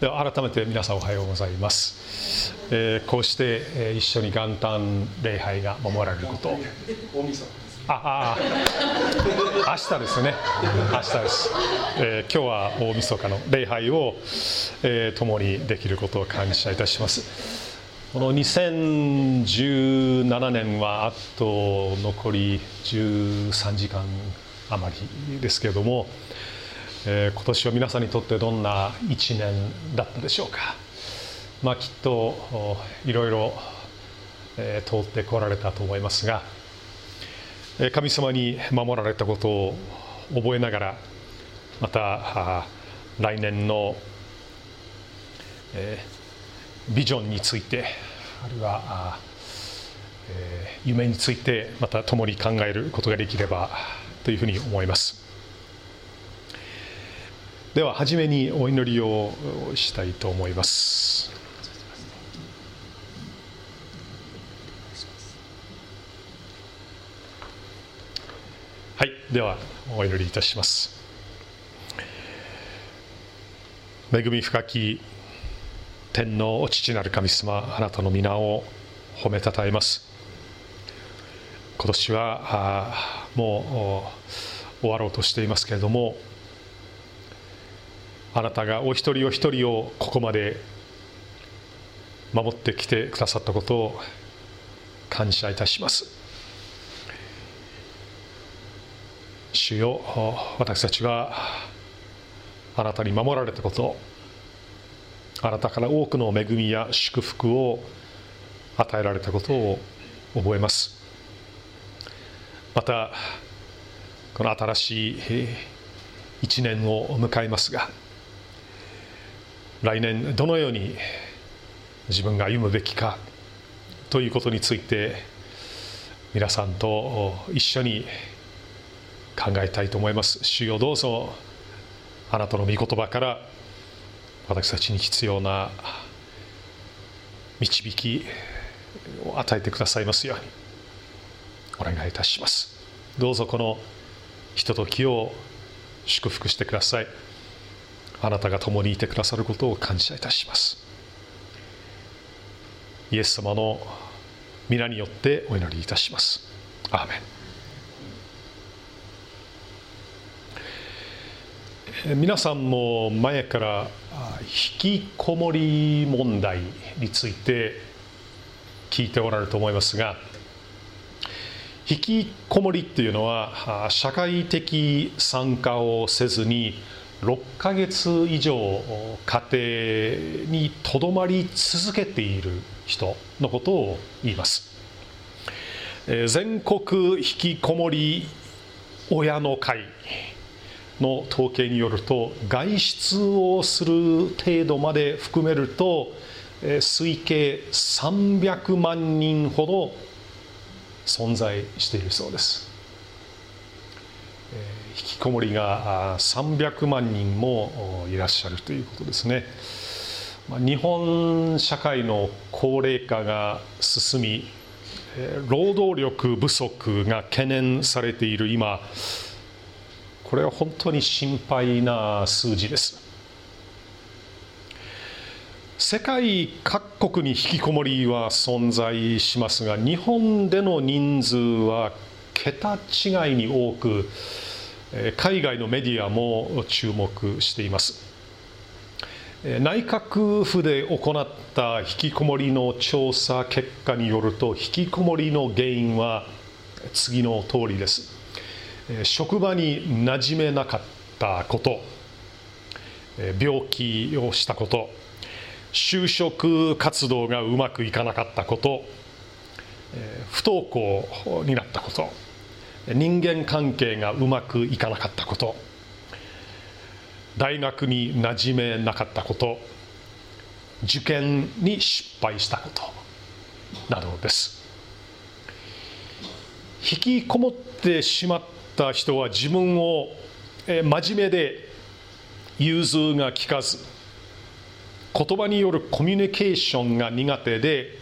では改めて皆さんおはようございます、えー、こうして、えー、一緒に元旦礼拝が守られること。ああ明日ですね。明日です、えー、今日は大晦日の礼拝を、えー、共にできることを感謝いたします。この2017年はあと残り13時間余りですけれどもえー、今年は皆さんにとってどんな1年だったでしょうか、まあ、きっといろいろ、え、通ってこられたと思いますが神様に守られたことを覚えながらまた来年の、えー、ビジョンについてあるいは、夢についてまた共に考えることができればというふうに思います。では初めにお祈りをしたいと思います。はいではお祈りいたします。恵み深き天の父なる神様あなたの皆を褒めたたえます。今年はもう終わろうとしていますけれどもあなたがお一人お一人をここまで守ってきてくださったことを感謝いたします主よ私たちはあなたに守られたことあなたから多くの恵みや祝福を与えられたことを覚えますまたこの新しい一年を迎えますが来年どのように自分が歩むべきかということについて皆さんと一緒に考えたいと思います。主よどうぞあなたの御言葉から私たちに必要な導きを与えてくださいますようにお願いいたします。どうぞこのひとときを祝福してください。あなたが共にいてくださることを感謝いたします。イエス様の皆によってお祈りいたします。アーメン。皆さんも前から引きこもり問題について聞いておられると思いますが引きこもりっていうのは社会的参加をせずに6ヶ月以上家庭にとどまり続けている人のことを言います。全国引きこもり親の会の統計によると外出をする程度まで含めると推計300万人ほど存在しているそうです。きこもりが300万人もいらっしゃるということですね。日本社会の高齢化が進み労働力不足が懸念されている今これは本当に心配な数字です世界各国に引きこもりは存在しますが日本での人数は桁違いに多く海外のメディアも注目しています。内閣府で行った引きこもりの調査結果によると引きこもりの原因は次の通りです。職場に馴染めなかったこと。病気をしたこと。就職活動がうまくいかなかったこと。不登校になったこと。人間関係がうまくいかなかったこと。大学に馴染めなかったこと。受験に失敗したこと。などです。引きこもってしまった人は自分を真面目で融通が利かず言葉によるコミュニケーションが苦手で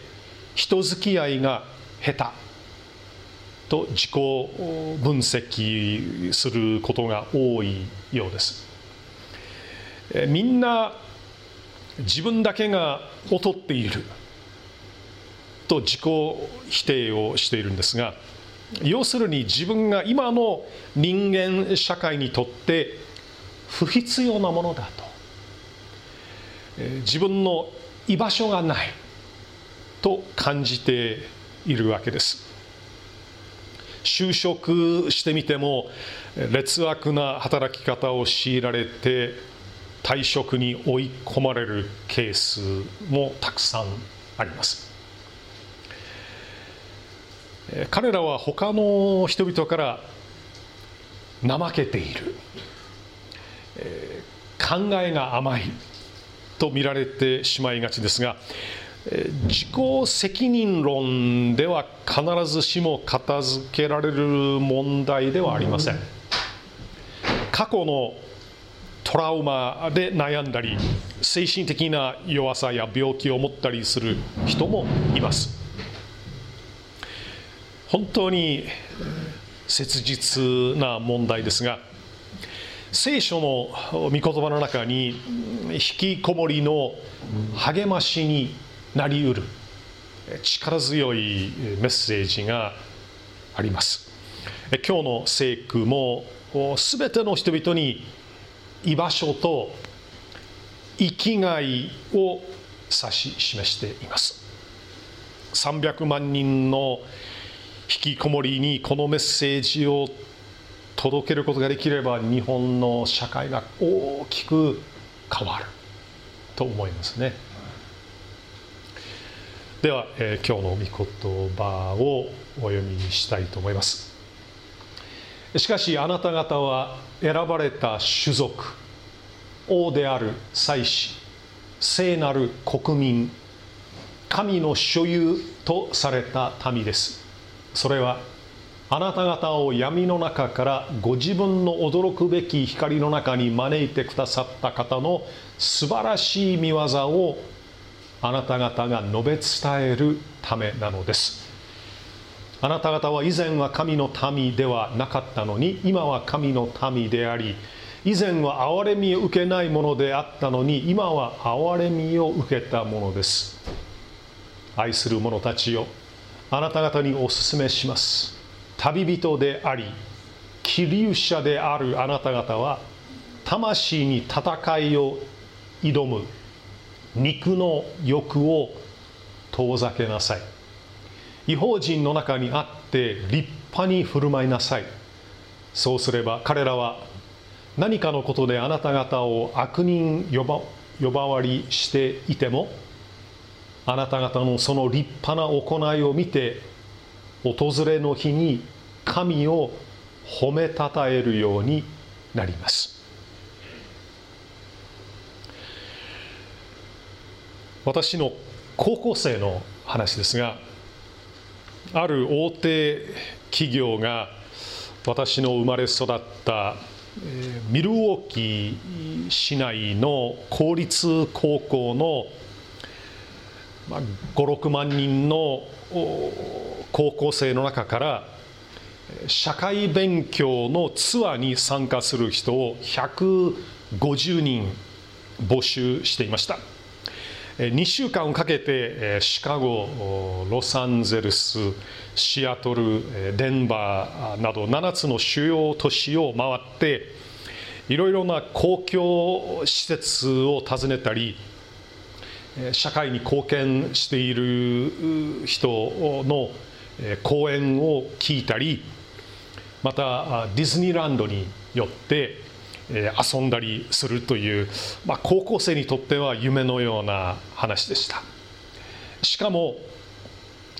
人付き合いが下手。と自己分析することが多いようです。みんな自分だけが劣っていると自己否定をしているんですが要するに自分が今の人間社会にとって不必要なものだと。自分の居場所がないと感じているわけです。就職してみても劣悪な働き方を強いられて退職に追い込まれるケースもたくさんあります。彼らは他の人々から怠けている。考えが甘いと見られてしまいがちですが自己責任論では必ずしも片付けられる問題ではありません。過去のトラウマで悩んだり精神的な弱さや病気を持ったりする人もいます。本当に切実な問題ですが聖書の御言葉の中に引きこもりの励ましになりうる力強いメッセージがあります。今日の聖句も全ての人々に居場所と生きがいを指し示しています。300万人の引きこもりにこのメッセージを届けることができれば日本の社会が大きく変わると思いますね。では、えー、今日の御言葉をお読みにしたいと思います。しかしあなた方は選ばれた種族王である祭司聖なる国民神の所有とされた民です。それはあなた方を闇の中からご自分の驚くべき光の中に招いてくださった方の素晴らしい見業をあなた方が述べ伝えるためなのです。あなた方は以前は神の民ではなかったのに今は神の民であり以前は憐れみを受けないものであったのに今は憐れみを受けたものです。愛する者たちよあなた方にお勧めします。旅人であり気流者であるあなた方は魂に戦いを挑む肉の欲を遠ざけなさい。違法人の中にあって立派に振る舞いなさい。そうすれば彼らは何かのことであなた方を悪人呼ば呼ばわりしていてもあなた方のその立派な行いを見て訪れの日に神を褒めたたえるようになります。私の高校生の話ですがある大手企業が私の生まれ育ったミルウォーキー市内の公立高校の56万人の高校生の中から社会勉強のツアーに参加する人を150人募集していました。2週間をかけてシカゴロサンゼルスシアトルデンバーなど7つの主要都市を回っていろいろな公共施設を訪ねたり社会に貢献している人の講演を聞いたりまたディズニーランドによって遊んだりするという、まあ、高校生にとっては夢のような話でした。しかも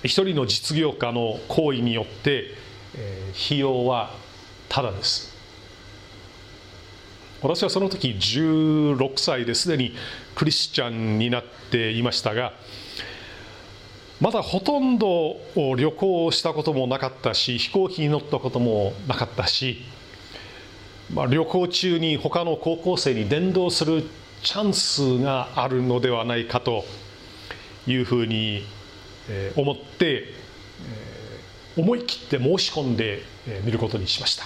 一人の実業家の行為によって費用はただです。私はその時16歳ですでにクリスチャンになっていましたがまだほとんど旅行をしたこともなかったし飛行機に乗ったこともなかったし、まあ、旅行中に他の高校生に伝道するチャンスがあるのではないかというふうに思って思い切って申し込んでみることにしました。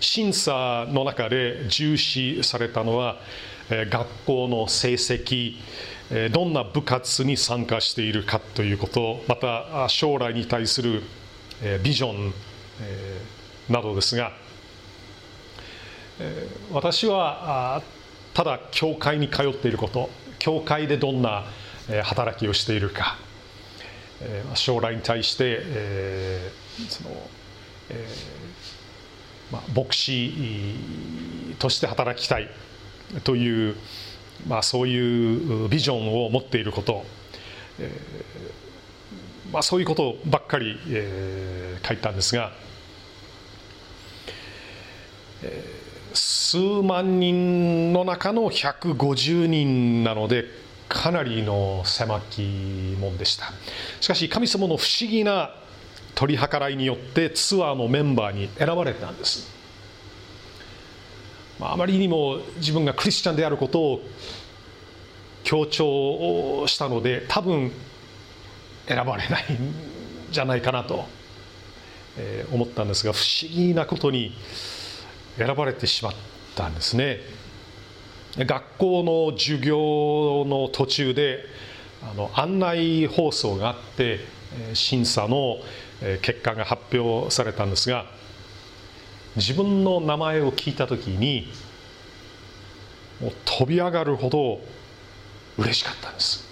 審査の中で重視されたのは学校の成績どんな部活に参加しているかということまた将来に対するビジョンなどですが私はただ教会に通っていること教会でどんな働きをしているか将来に対してその、牧師として働きたいという、まあ、そういうビジョンを持っていること、えー、まあ、そういうことばっかり、えー、書いたんですが、数万人の中の150人なのでかなりの狭きもんでした。しかし神様の不思議な取り計らいによってツアーのメンバーに選ばれたんです、まあ、あまりにも自分がクリスチャンであることを強調したので多分選ばれないんじゃないかなと思ったんですが不思議なことに選ばれてしまったんですね。学校の授業の途中であの案内放送があって審査の結果が発表されたんですが自分の名前を聞いた時にもう飛び上がるほど嬉しかったんです。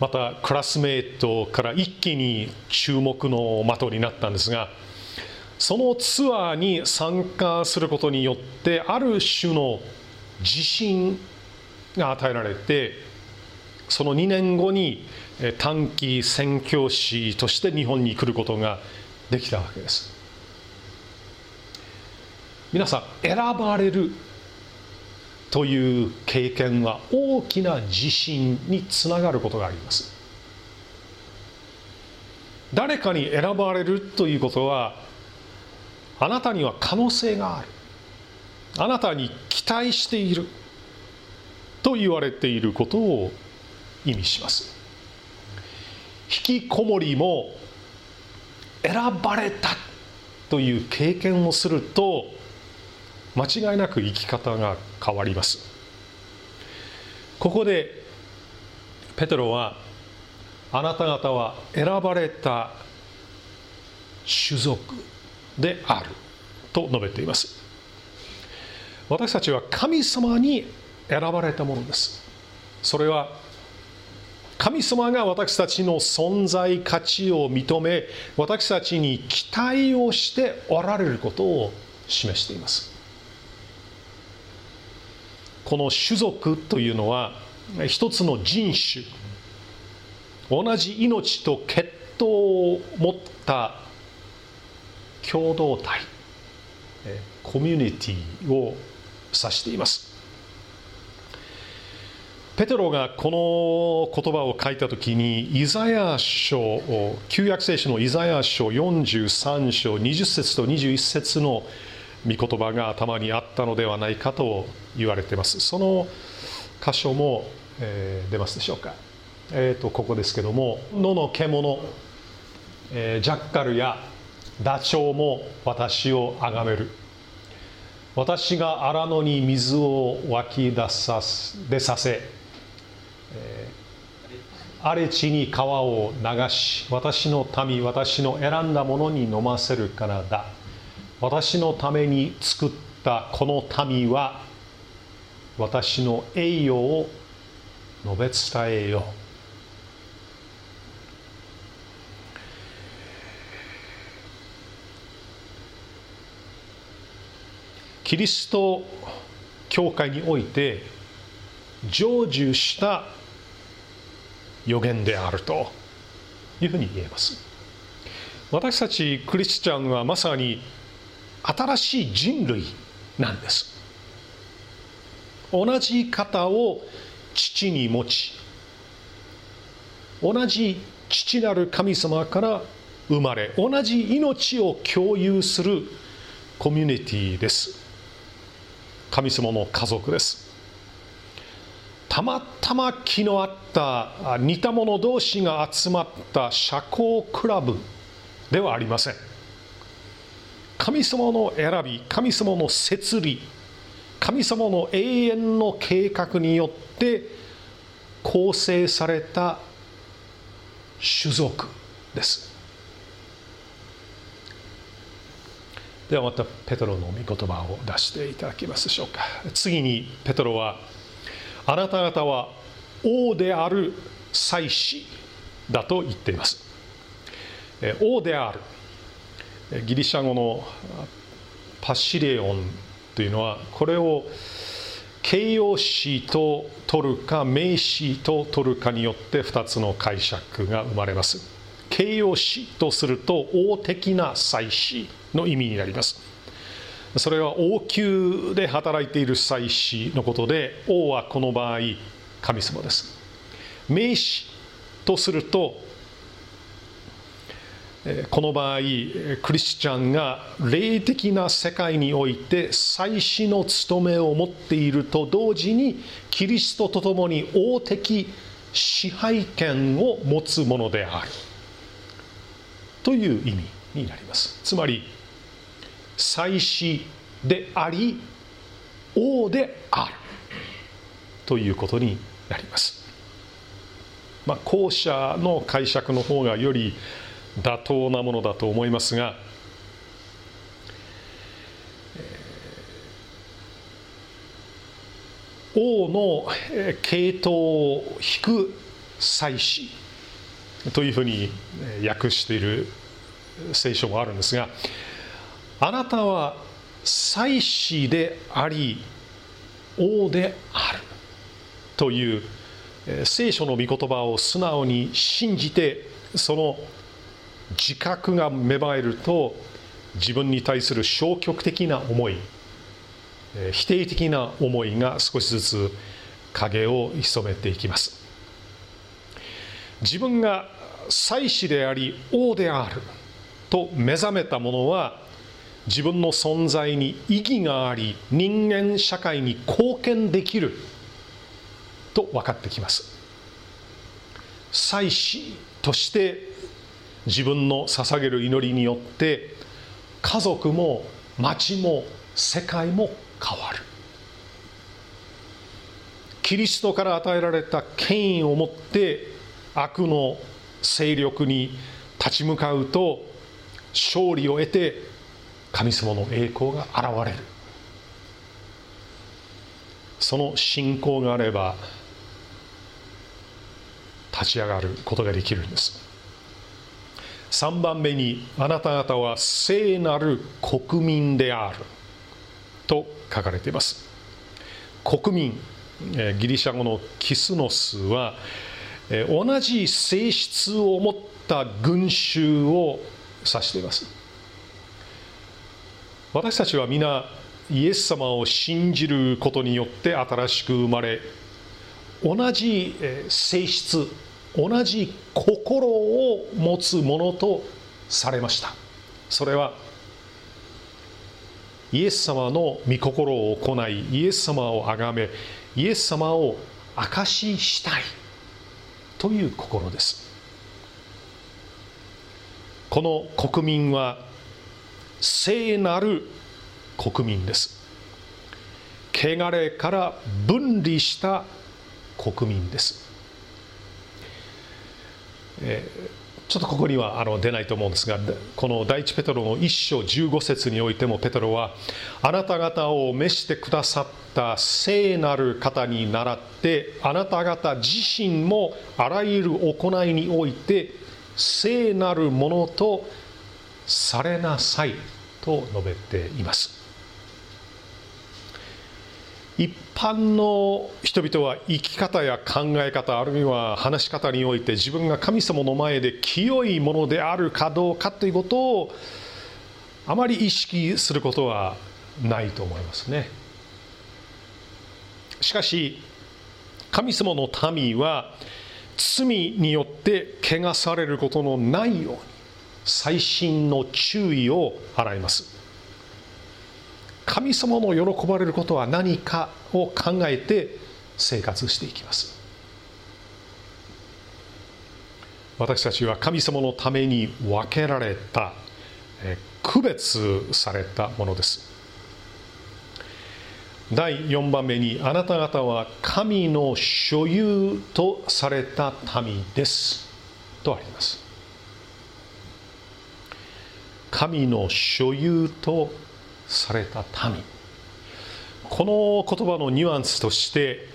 またクラスメートから一気に注目の的になったんですがそのツアーに参加することによってある種の自信が与えられてその2年後に短期宣教師として日本に来ることができたわけです。皆さん選ばれるという経験は大きな自信につながることがあります。誰かに選ばれるということはあなたには可能性がある。あなたに期待している。と言われていることを意味します。引きこもりも選ばれたという経験をすると間違いなく生き方が変わります。ここでペテロはあなた方は選ばれた種族。である。と述べています。私たちは神様に選ばれたものです。それは神様が私たちの存在価値を認め私たちに期待をしておられることを示しています。この種族というのは一つの人種同じ命と血統を持った共同体コミュニティを指しています。ペテロがこの言葉を書いた時にイザヤ書旧約聖書のイザヤ書43章20節と21節の御言葉が頭にあったのではないかと言われています。その箇所も、えー、出ますでしょうか、えーと、ここですけども野の獣、えー、ジャッカルやダチョウも私をあがめる。私が荒野に水を湧き出さ出させ荒れ地に川を流し私の民私の選んだものに飲ませるからだ。私のために作ったこの民は私の栄誉を述べ伝えよ。うキリスト教会において成就した予言であるというふうに言えます。私たちクリスチャンはまさに新しい人類なんです。同じ方を父に持ち同じ父なる神様から生まれ同じ命を共有するコミュニティです。神様の家族です。たまたま気の合った似た者同士が集まった社交クラブではありません。神様の選び神様の設理神様の永遠の計画によって構成された種族です。ではまたペトロの御言葉を出していただけますでしょうか。次にペトロはあなた方は王である祭司だと言っています。王であるギリシャ語のパシレオンというのはこれを形容詞と取るか名詞と取るかによって2つの解釈が生まれます。形容詞とすると王的な祭司。の意味になります。それは王宮で働いている祭司のことで王はこの場合神様です。名詞とするとこの場合クリスチャンが霊的な世界において祭司の務めを持っていると同時にキリストと共に王的支配権を持つものである。という意味になります。つまり祭司であり王である。ということになります。まあ後者の解釈の方がより妥当なものだと思いますが王の系統を引く祭司というふうに訳している聖書もあるんですがあなたは祭司であり王であるという聖書の御言葉を素直に信じてその自覚が芽生えると自分に対する消極的な思い否定的な思いが少しずつ影を潜めていきます。自分が祭司であり王であると目覚めた者は自分の存在に意義があり人間社会に貢献できると分かってきます。祭司として自分の捧げる祈りによって家族も町も世界も変わる。キリストから与えられた権威を持って悪の勢力に立ち向かうと勝利を得て神様の栄光が現れる。その信仰があれば立ち上がることができるんです。3番目にあなた方は聖なる国民である。と書かれています。国民ギリシャ語のキスノスは同じ性質を持った群衆を指しています。私たちは皆イエス様を信じることによって新しく生まれ同じ性質同じ心を持つものとされました。それはイエス様の御心を行いイエス様を崇めイエス様を証ししたいという心です。この国民は聖なる国民です。汚れから分離した国民です。えー、ちょっとここにはあの出ないと思うんですがこの第一ペトロの一章15節においてもペトロはあなた方を召してくださった聖なる方に倣ってあなた方自身もあらゆる行いにおいて聖なるものとされなさい。と述べています。一般の人々は生き方や考え方あるいは話し方において自分が神様の前で清いものであるかどうかということをあまり意識することはないと思いますねしかし神様の民は罪によって汚されることのないように細心の注意を払います。神様の喜ばれることは何かを考えて生活していきます。私たちは神様のために分けられた区別されたものです。第4番目にあなた方は神の所有とされた民です。とあります。神の所有とされた民。この言葉のニュアンスとして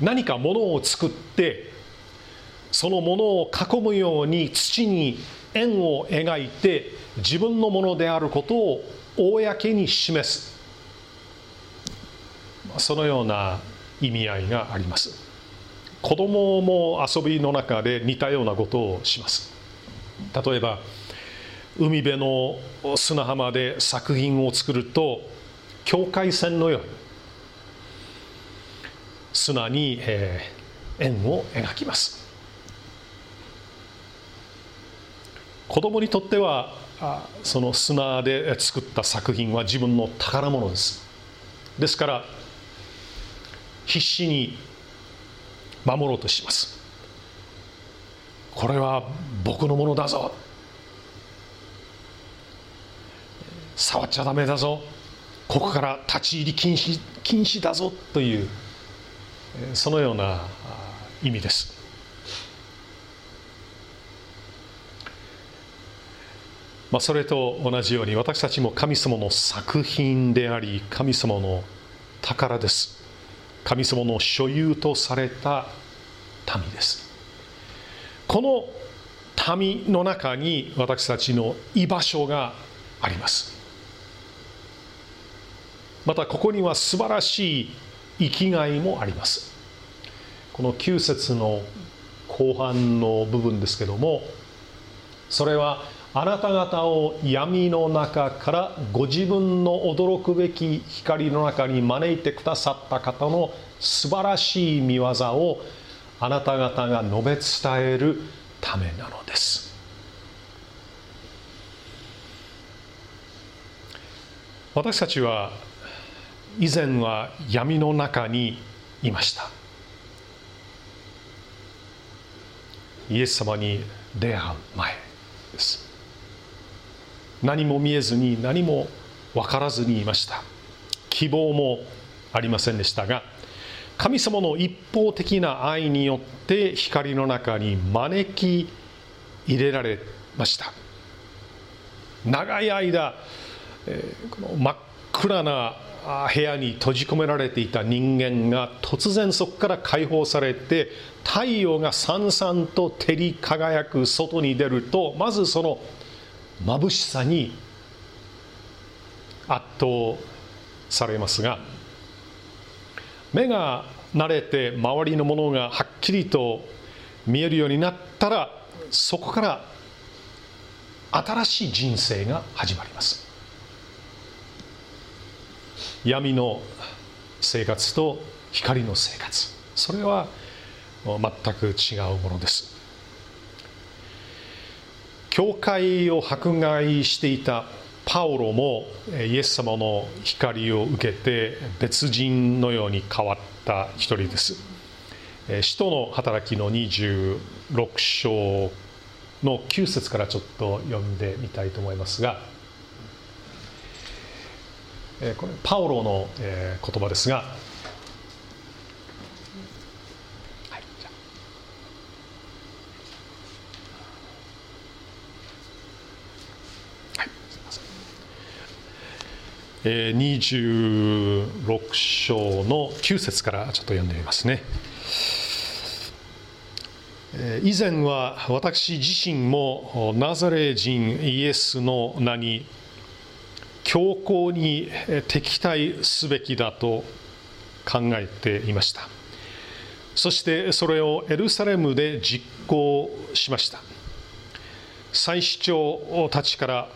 何かものを作ってそのものを囲むように土に円を描いて自分のものであることを公に示す。そのような意味合いがあります。子供も遊びの中で似たようなことをします。例えば海辺の砂浜で作品を作ると境界線のように砂に、え円を描きます。子供にとってはその砂で作った作品は自分の宝物です。ですから必死に守ろうとします。これは僕のものだぞ。触っちゃダメだぞ。ここから立ち入り禁止禁止だぞ。というそのような意味です。まあ、それと同じように私たちも神様の作品であり神様の宝です。神様の所有とされた民です。この民の中に私たちの居場所があります。またここには素晴らしい生きがいもあります。この9節の後半の部分ですけどもそれはあなた方を闇の中からご自分の驚くべき光の中に招いてくださった方の素晴らしい見業をあなた方が述べ伝えるためなのです。私たちは以前は闇の中にいました。イエス様に出会う前です。何も見えずに何も分からずにいました。希望もありませんでしたが神様の一方的な愛によって光の中に招き入れられました。長い間、えー、この真っ暗な部屋に閉じ込められていた人間が突然そこから解放されて太陽がさんさんと照り輝く外に出るとまずその眩しさに圧倒されますが目が慣れて周りのものがはっきりと見えるようになったらそこから新しい人生が始まります。闇の生活と光の生活。それは全く違うものです。教会を迫害していたパウロもイエス様の光を受けて別人のように変わった一人です。使徒の働きの26章の9節からちょっと読んでみたいと思いますがこれパウロの言葉ですが。26章の9節からちょっと読んでみますね。以前は私自身もナザレ人イエスの名に強硬に敵対すべきだと考えていました。そしてそれをエルサレムで実行しました。祭司長たちから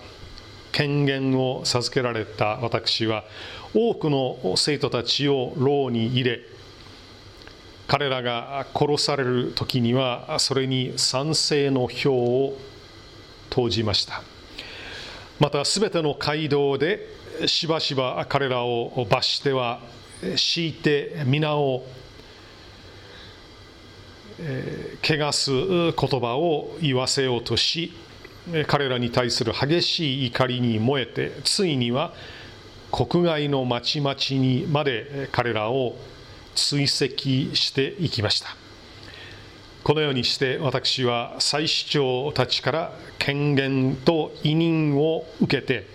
権限を授けられた私は多くの生徒たちを牢に入れ彼らが殺される時にはそれに賛成の票を投じました。またすべての街道でしばしば彼らを罰しては敷いて皆を汚す言葉を言わせようとし彼らに対する激しい怒りに燃えてついには国外の町々にまで彼らを追跡していきました。このようにして私は祭司長たちから権限と委任を受けて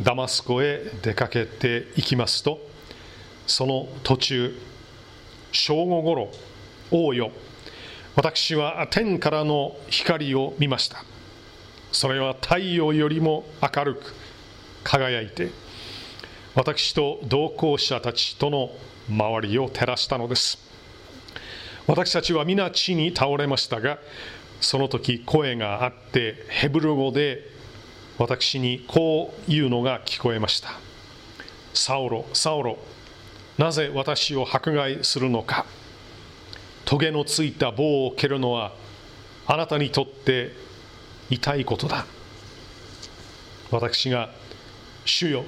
ダマスコへ出かけていきますとその途中正午ごろ王よ私は天からの光を見ました。それは太陽よりも明るく輝いて私と同行者たちとの周りを照らしたのです。私たちは皆地に倒れましたがその時声があってヘブル語で私にこう言うのが聞こえました。サオロサオロなぜ私を迫害するのか。トゲのついた棒を蹴るのはあなたにとって痛いことだ。私が主よ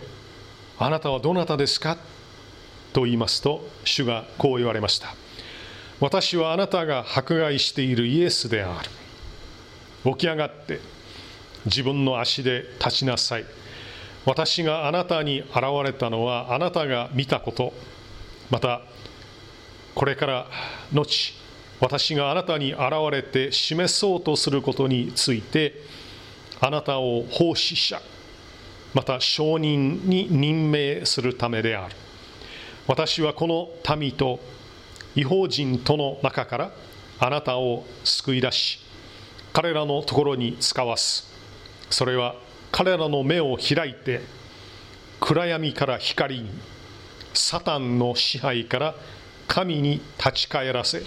あなたはどなたですか？と言いますと主がこう言われました。私はあなたが迫害しているイエスである。起き上がって自分の足で立ちなさい。私があなたに現れたのはあなたが見たこと。またこれから後私があなたに現れて示そうとすることについてあなたを奉仕者また証人に任命するためである。私はこの民と違法人との中からあなたを救い出し彼らのところに使わす。それは彼らの目を開いて暗闇から光にサタンの支配から神に立ち返らせ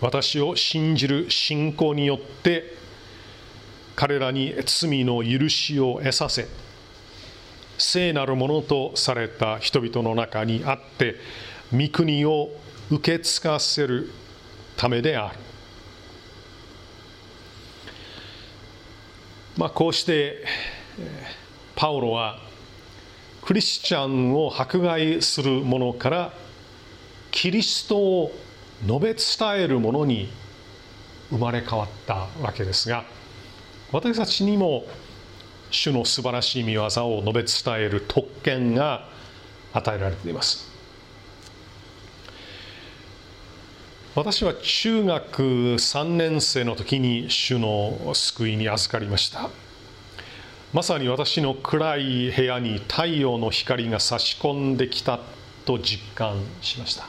私を信じる信仰によって彼らに罪の許しを得させ聖なるものとされた人々の中にあって御国を受け継がせるためである。まあ、こうしてパウロはクリスチャンを迫害する者からキリストを述べ伝えるものに生まれ変わったわけですが私たちにも主の素晴らしい見業を述べ伝える特権が与えられています私は中学3年生の時に主の救いに預かりました。まさに私の暗い部屋に太陽の光が差し込んできたと実感しました。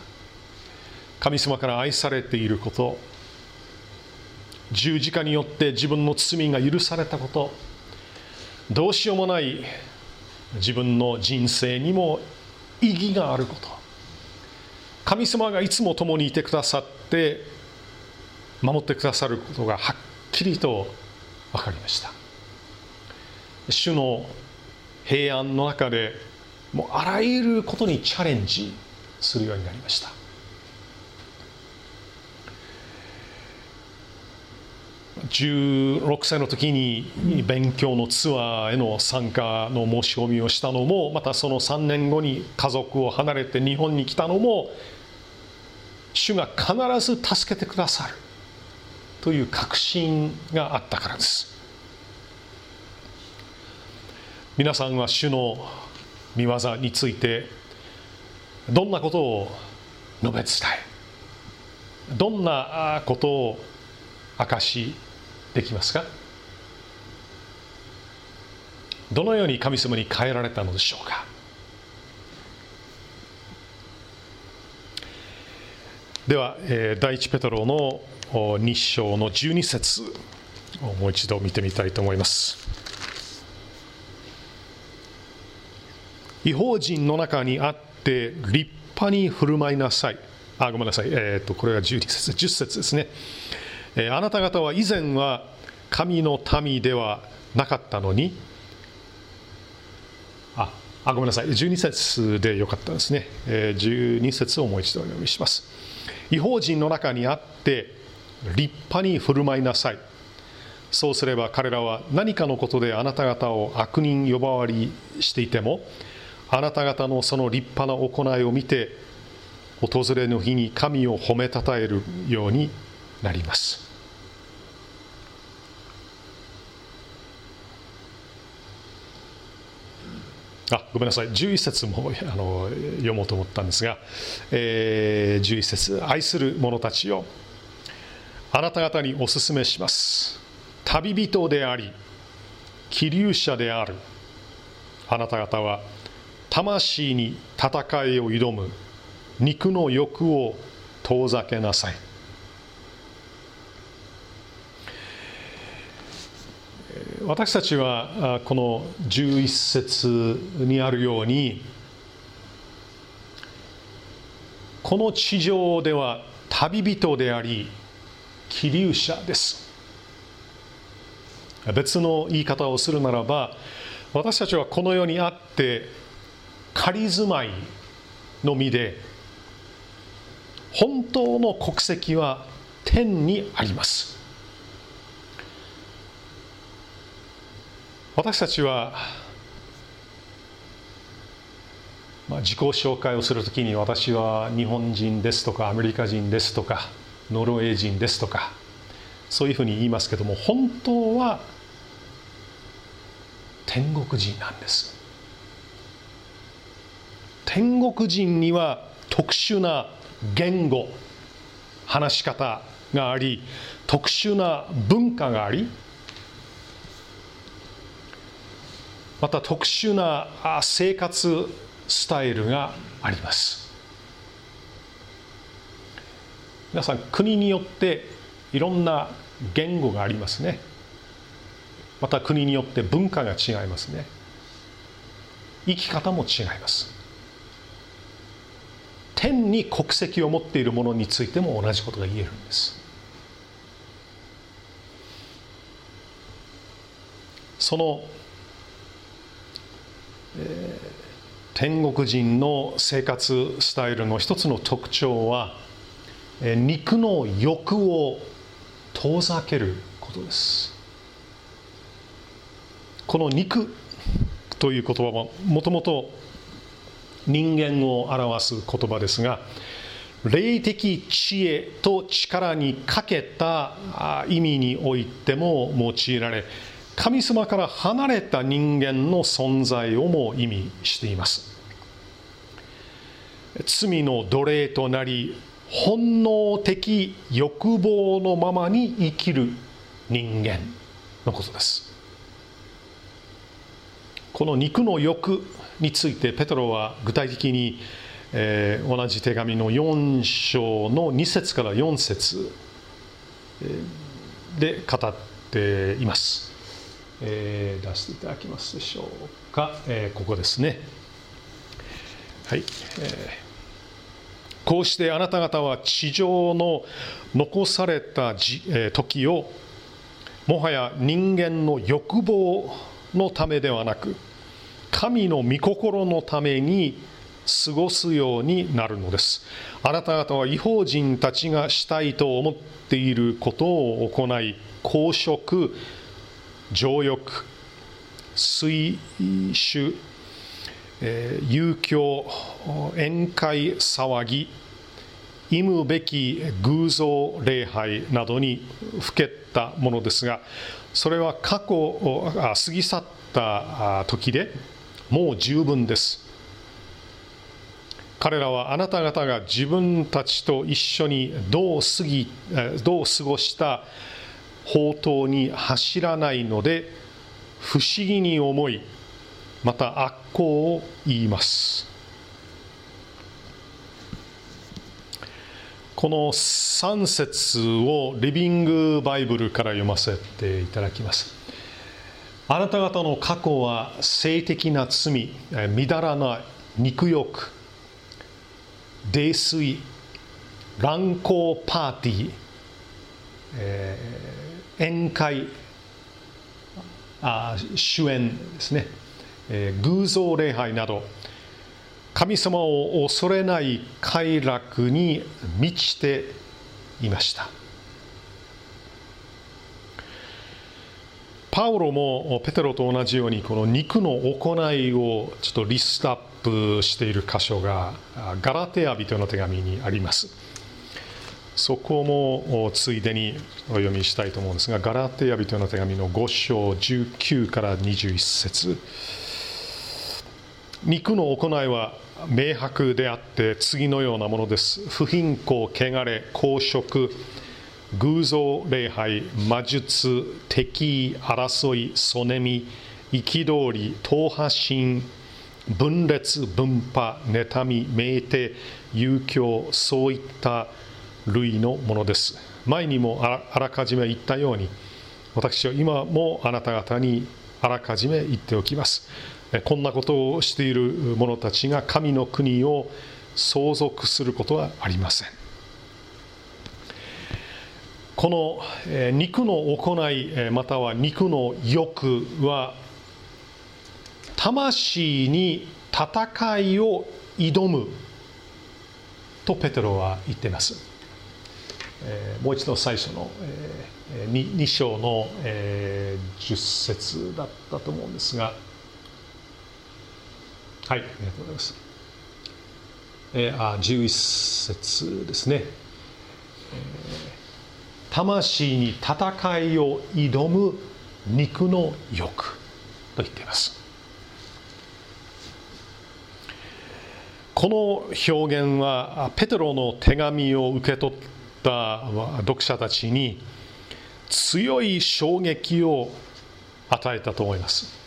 神様から愛されていること十字架によって自分の罪が許されたことどうしようもない自分の人生にも意義があること。神様がいつも共にいてくださって守ってくださることがはっきりと分かりました。主の平安の中でもうあらゆることにチャレンジするようになりました。16歳の時に勉強のツアーへの参加の申し込みをしたのもまたその3年後に家族を離れて日本に来たのも主が必ず助けてくださる。という確信があったからです。皆さんは主の見業についてどんなことを述べ伝えどんなことを明かしできますか？どのように神様に変えられたのでしょうか？では、え第一ペトロの2章の12節をもう一度見てみたいと思います。違法人の中にあって立派に振る舞いなさい。あごめんなさい、えーと、これは12節。10節ですね。えあなた方は以前は神の民ではなかったのに。ああごめんなさい。12節でよかったですね、え12節をもう一度お読みします。違法人の中にあって立派に振る舞いなさい。そうすれば彼らは何かのことであなた方を悪人呼ばわりしていてもあなた方のその立派な行いを見て訪れの日に神を褒めたたえるようになります。あごめんなさい。11節もあの読もうと思ったんですが、えー、11節。愛する者たちよあなた方にお勧めします。旅人であり気流者である。あなた方は魂に戦いを挑む。肉の欲を遠ざけなさい。私たちはこの11節にあるようにこの地上では旅人であり気流者です。別の言い方をするならば私たちはこの世にあって仮住まいの身で本当の国籍は天にあります。私たちは、まあ、自己紹介をするときに私は日本人ですとかアメリカ人ですとかノルウェー人ですとかそういうふうに言いますけども本当は天国人なんです。天国人には特殊な言語話し方があり特殊な文化がありまた特殊な生活スタイルがあります。皆さん国によっていろんな言語がありますね。また国によって文化が違いますね。生き方も違います。天に国籍を持っているものについても同じことが言えるんです。そのえー、天国人の生活スタイルの一つの特徴は、えー、肉の欲を遠ざけることです。この肉という言葉はもともと人間を表す言葉ですが霊的知恵と力にかけた意味においても用いられ神様から離れた人間の存在をも意味しています。罪の奴隷となり本能的欲望のままに生きる人間のことです。この肉の欲についてペトロは具体的に、えー、同じ手紙の4章の2節から4節で語っています。えー、出していただけますでしょうか、えー、ここですね。はい、えー、こうしてあなた方は地上の残されたじ、えー、時をもはや人間の欲望のためではなく神の御心のために過ごすようになるのです。あなた方は違法人たちがしたいと思っていることを行い公職情欲水酒、えー、遊興宴会騒ぎ忌むべき偶像礼拝などにふけったものですがそれは過去過ぎ去った時でもう十分です。彼らはあなた方が自分たちと一緒にどう過ぎどう過ごした宝刀に走らないので不思議に思いまた悪行を言います。この3節をリビングバイブルから読ませていただきます。あなた方の過去は性的な罪みだらな肉欲泥酔乱交パーティー、えー宴会あ主演ですね、えー、偶像礼拝など神様を恐れない快楽に満ちていました。パウロもペテロと同じようにこの肉の行いをちょっとリストアップしている箇所がガラテア人の手紙にあります。そこもついでにお読みしたいと思うんですがガラテヤ人の手紙の5章19から21節。肉の行いは明白であって次のようなものです。不貧困汚れ公職偶像礼拝魔術敵意争いそねみ憤り党派心分裂分派妬み酩酊遊興そういった類のものです。前にもあらかじめ言ったように私は今もあなた方にあらかじめ言っておきます。こんなことをしている者たちが神の国を相続することはありません。この肉の行いまたは肉の欲は魂に戦いを挑むとペテロは言っています。もう一度最初の 2, 2章の10節だったと思うんですがはいありがとうございます。あ11節ですね。魂に戦いを挑む肉の欲と言っています。この表現はペテロの手紙を受け取った読者たちに強い衝撃を与えたと思います。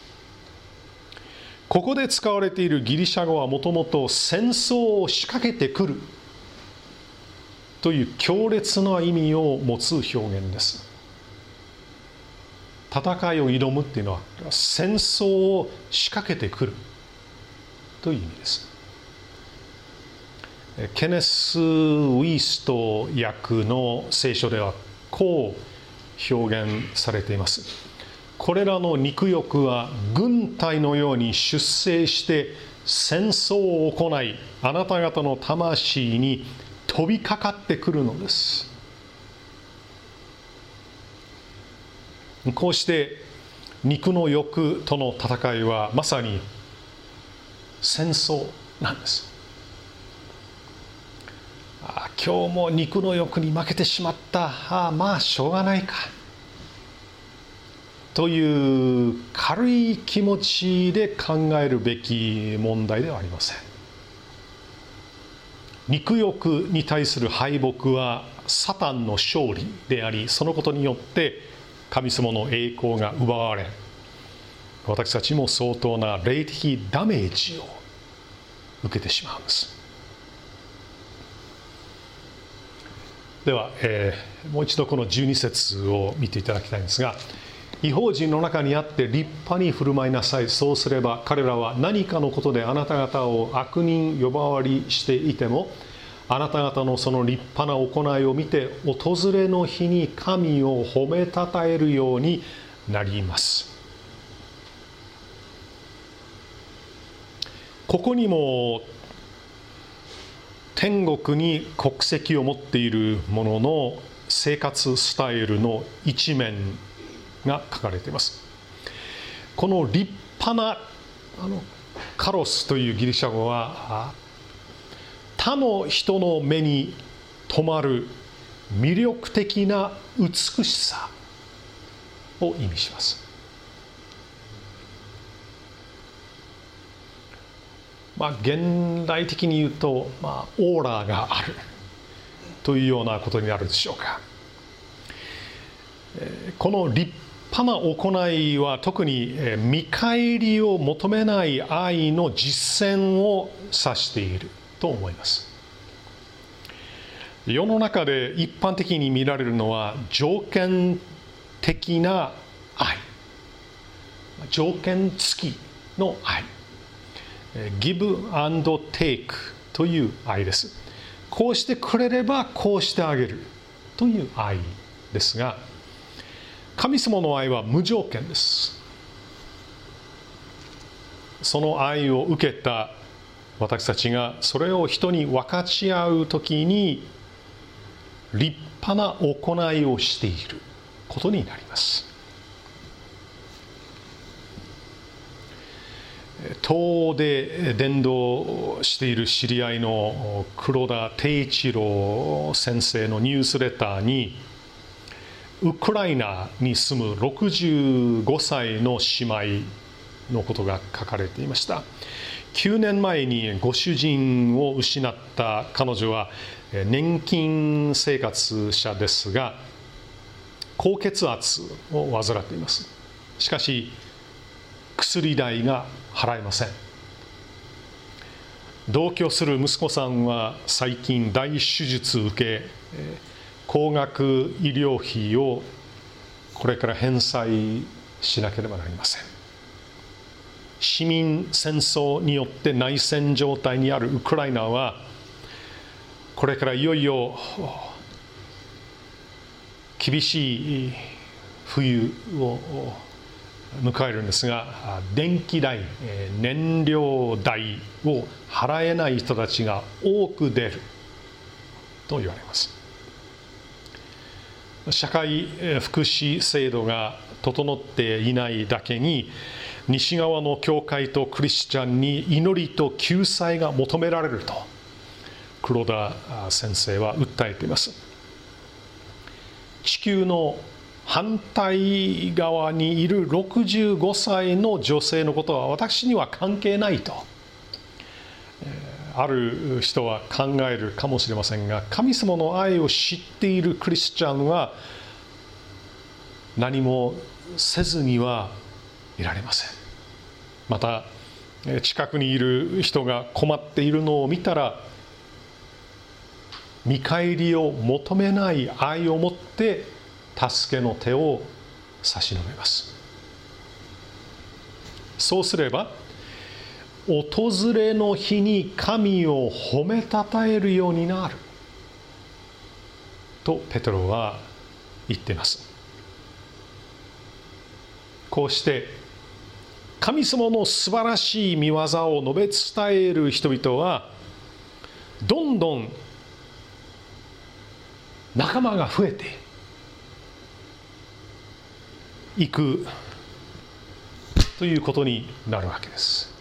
ここで使われているギリシャ語はもともと戦争を仕掛けてくるという強烈な意味を持つ表現です。戦いを挑むっていうのは戦争を仕掛けてくるという意味です。ケネス・ウィースト訳の聖書ではこう表現されています。これらの肉欲は軍隊のように出征して戦争を行いあなた方の魂に飛びかかってくるのです。こうして肉の欲との戦いはまさに戦争なんです。今日も肉の欲に負けてしまった。ああまあしょうがないか。という軽い気持ちで考えるべき問題ではありません。肉欲に対する敗北はサタンの勝利でありそのことによって神様の栄光が奪われ私たちも相当な霊的ダメージを受けてしまうんです。では、えー、もう一度この12節を見ていただきたいんですが違法人の中にあって立派に振る舞いなさい。そうすれば彼らは何かのことであなた方を悪人呼ばわりしていてもあなた方のその立派な行いを見て訪れの日に神を褒めたたえるようになります。ここにも天国に国籍を持っている者の生活スタイルの一面が書かれています。この立派なあのカロスというギリシャ語は他の人の目に留まる魅力的な美しさを意味します。まあ、現代的に言うと、まあ、オーラがあるというようなことになるでしょうか。この立派な行いは特に見返りを求めない愛の実践を指していると思います。世の中で一般的に見られるのは条件的な愛条件付きの愛ギブアンドテイクという愛です。こうしてくれればこうしてあげるという愛ですが、神様の愛は無条件です。その愛を受けた私たちがそれを人に分かち合う時に立派な行いをしていることになります。東で伝道している知り合いの黒田定一郎先生のニュースレターにウクライナに住む65歳の姉妹のことが書かれていました。9年前にご主人を失った彼女は年金生活者ですが高血圧を患っています。しかし薬代が払えません。同居する息子さんは最近大手術受け高額医療費をこれから返済しなければなりません。市民戦争によって内戦状態にあるウクライナはこれからいよいよ厳しい冬を迎えるんですが電気代燃料代を払えない人たちが多く出る。と言われます。社会福祉制度が整っていないだけに西側の教会とクリスチャンに祈りと救済が求められると黒田先生は訴えています。地球の反対側にいる65歳の女性のことは私には関係ないと。ある人は考えるかもしれませんが神様の愛を知っているクリスチャンは何もせずにはいられません。また近くにいる人が困っているのを見たら見返りを求めない愛を持って助けの手を差し伸べます。そうすれば訪れの日に神を褒めたたえるようになる。とペトロは言っています。こうして神様の素晴らしい見業を述べ伝える人々はどんどん仲間が増えていくということになるわけです。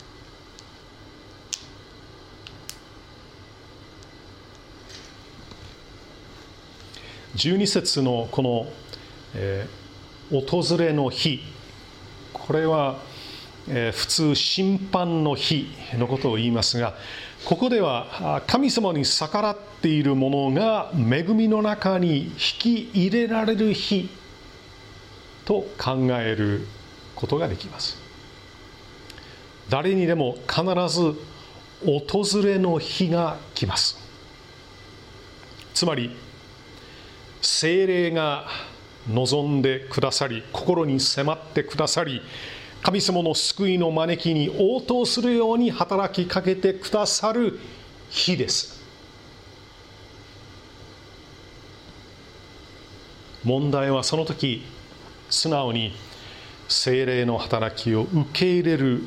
12節のこの、えー、訪れの日これは、えー、普通審判の日のことを言いますがここでは神様に逆らっているものが恵みの中に引き入れられる日と考えることができます。誰にでも必ず訪れの日が来ます。つまり精霊が望んでくださり心に迫ってくださり神様の救いの招きに応答するように働きかけてくださる日です。問題はその時素直に精霊の働きを受け入れる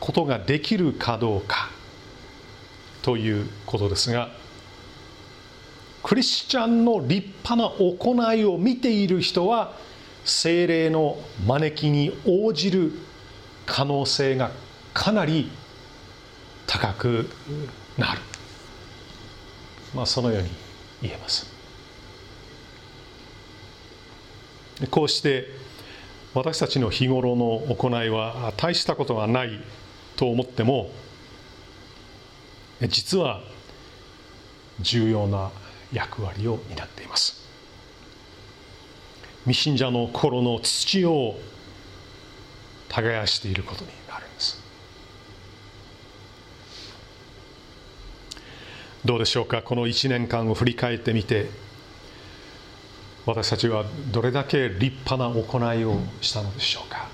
ことができるかどうかということですがクリスチャンの立派な行いを見ている人は精霊の招きに応じる可能性がかなり高くなる、まあ、そのように言えます。こうして私たちの日頃の行いは大したことはないと思っても実は重要な役割を担っています。未信者の心の土を耕していることになるんです。どうでしょうか？この1年間を振り返ってみて私たちはどれだけ立派な行いをしたのでしょうか？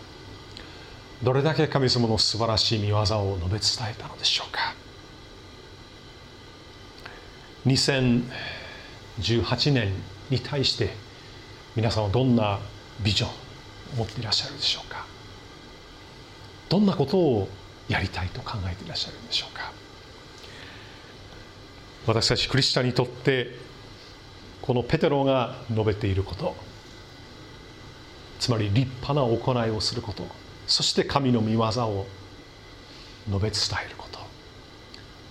どれだけ神様の素晴らしい見業を述べ伝えたのでしょうか？2018年に対して皆さんはどんなビジョンを持っていらっしゃるでしょうか？どんなことをやりたいと考えていらっしゃるんでしょうか？私たちクリスチャンにとってこのペテロが述べていること。つまり立派な行いをすること。そして神の御業を述べ伝えること。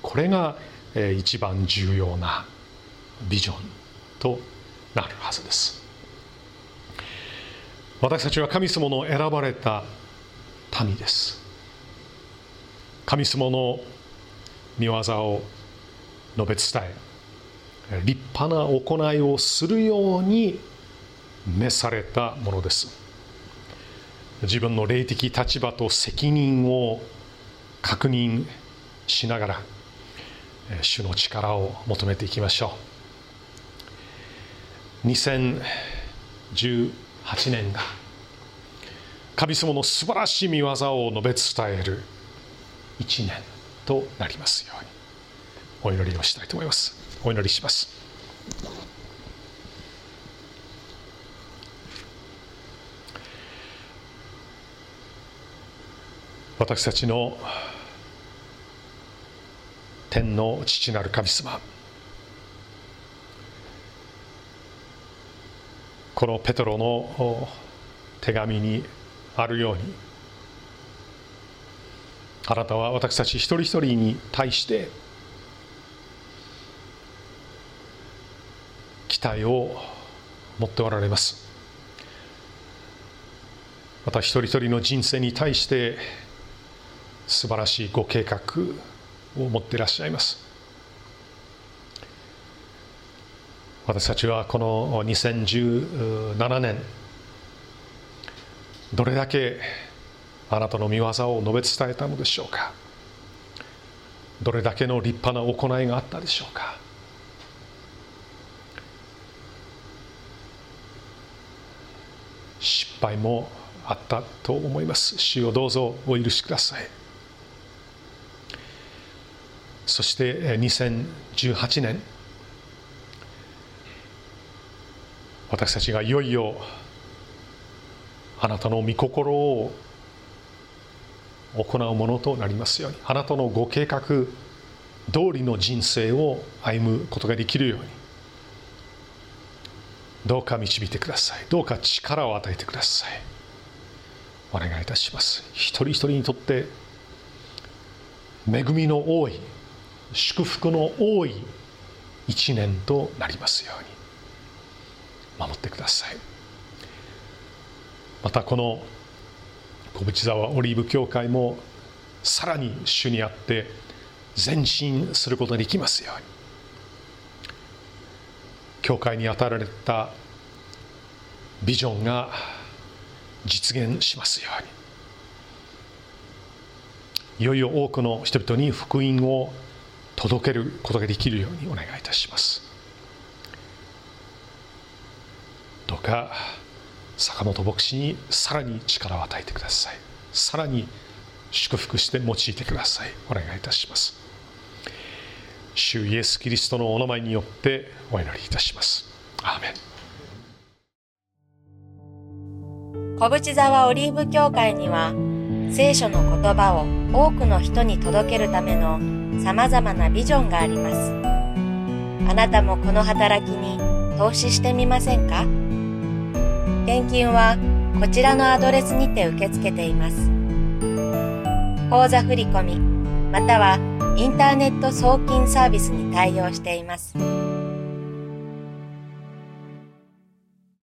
これが一番重要なビジョンとなるはずです。私たちは神様の選ばれた民です。神様の見業を述べ伝え立派な行いをするように召されたものです。自分の霊的立場と責任を確認しながら主の力を求めていきましょう。2018年が神様の素晴らしい見業を述べ伝える一年となりますように。お祈りをしたいと思います。お祈りします。私たちの天の父なる神様このペトロの手紙にあるようにあなたは私たち一人一人に対して待を持っておられます。また一人一人の人生に対して素晴らしいご計画を持っていらっしゃいます。私たちはこの2017年どれだけあなたの見業を述べ伝えたのでしょうか。どれだけの立派な行いがあったでしょうか失敗もあったと思います。主をどうぞお許しください。そして2018年私たちがいよいよあなたの御心を行うものとなりますように。あなたのご計画通りの人生を歩むことができるように。どうか導いてください。どうか力を与えてください。お願いいたします。一人一人にとって恵みの多い祝福の多い一年となりますように。守ってください。またこの小淵沢オリーブ教会もさらに主にあって前進することができますように。教会に与えられたビジョンが実現しますように。いよいよ多くの人々に福音を届けることができるようにお願いいたします。どうか坂本牧師にさらに力を与えてください。さらに祝福して用いてください。お願いいたします。主イエス・キリストのお名前によってお祈りいたします。アーメン。小淵沢オリーブ教会には聖書の言葉を多くの人に届けるための様々なビジョンがあります。あなたもこの働きに投資してみませんか？献金はこちらのアドレスにて受け付けています。口座振込またはインターネット送金サービスに対応しています。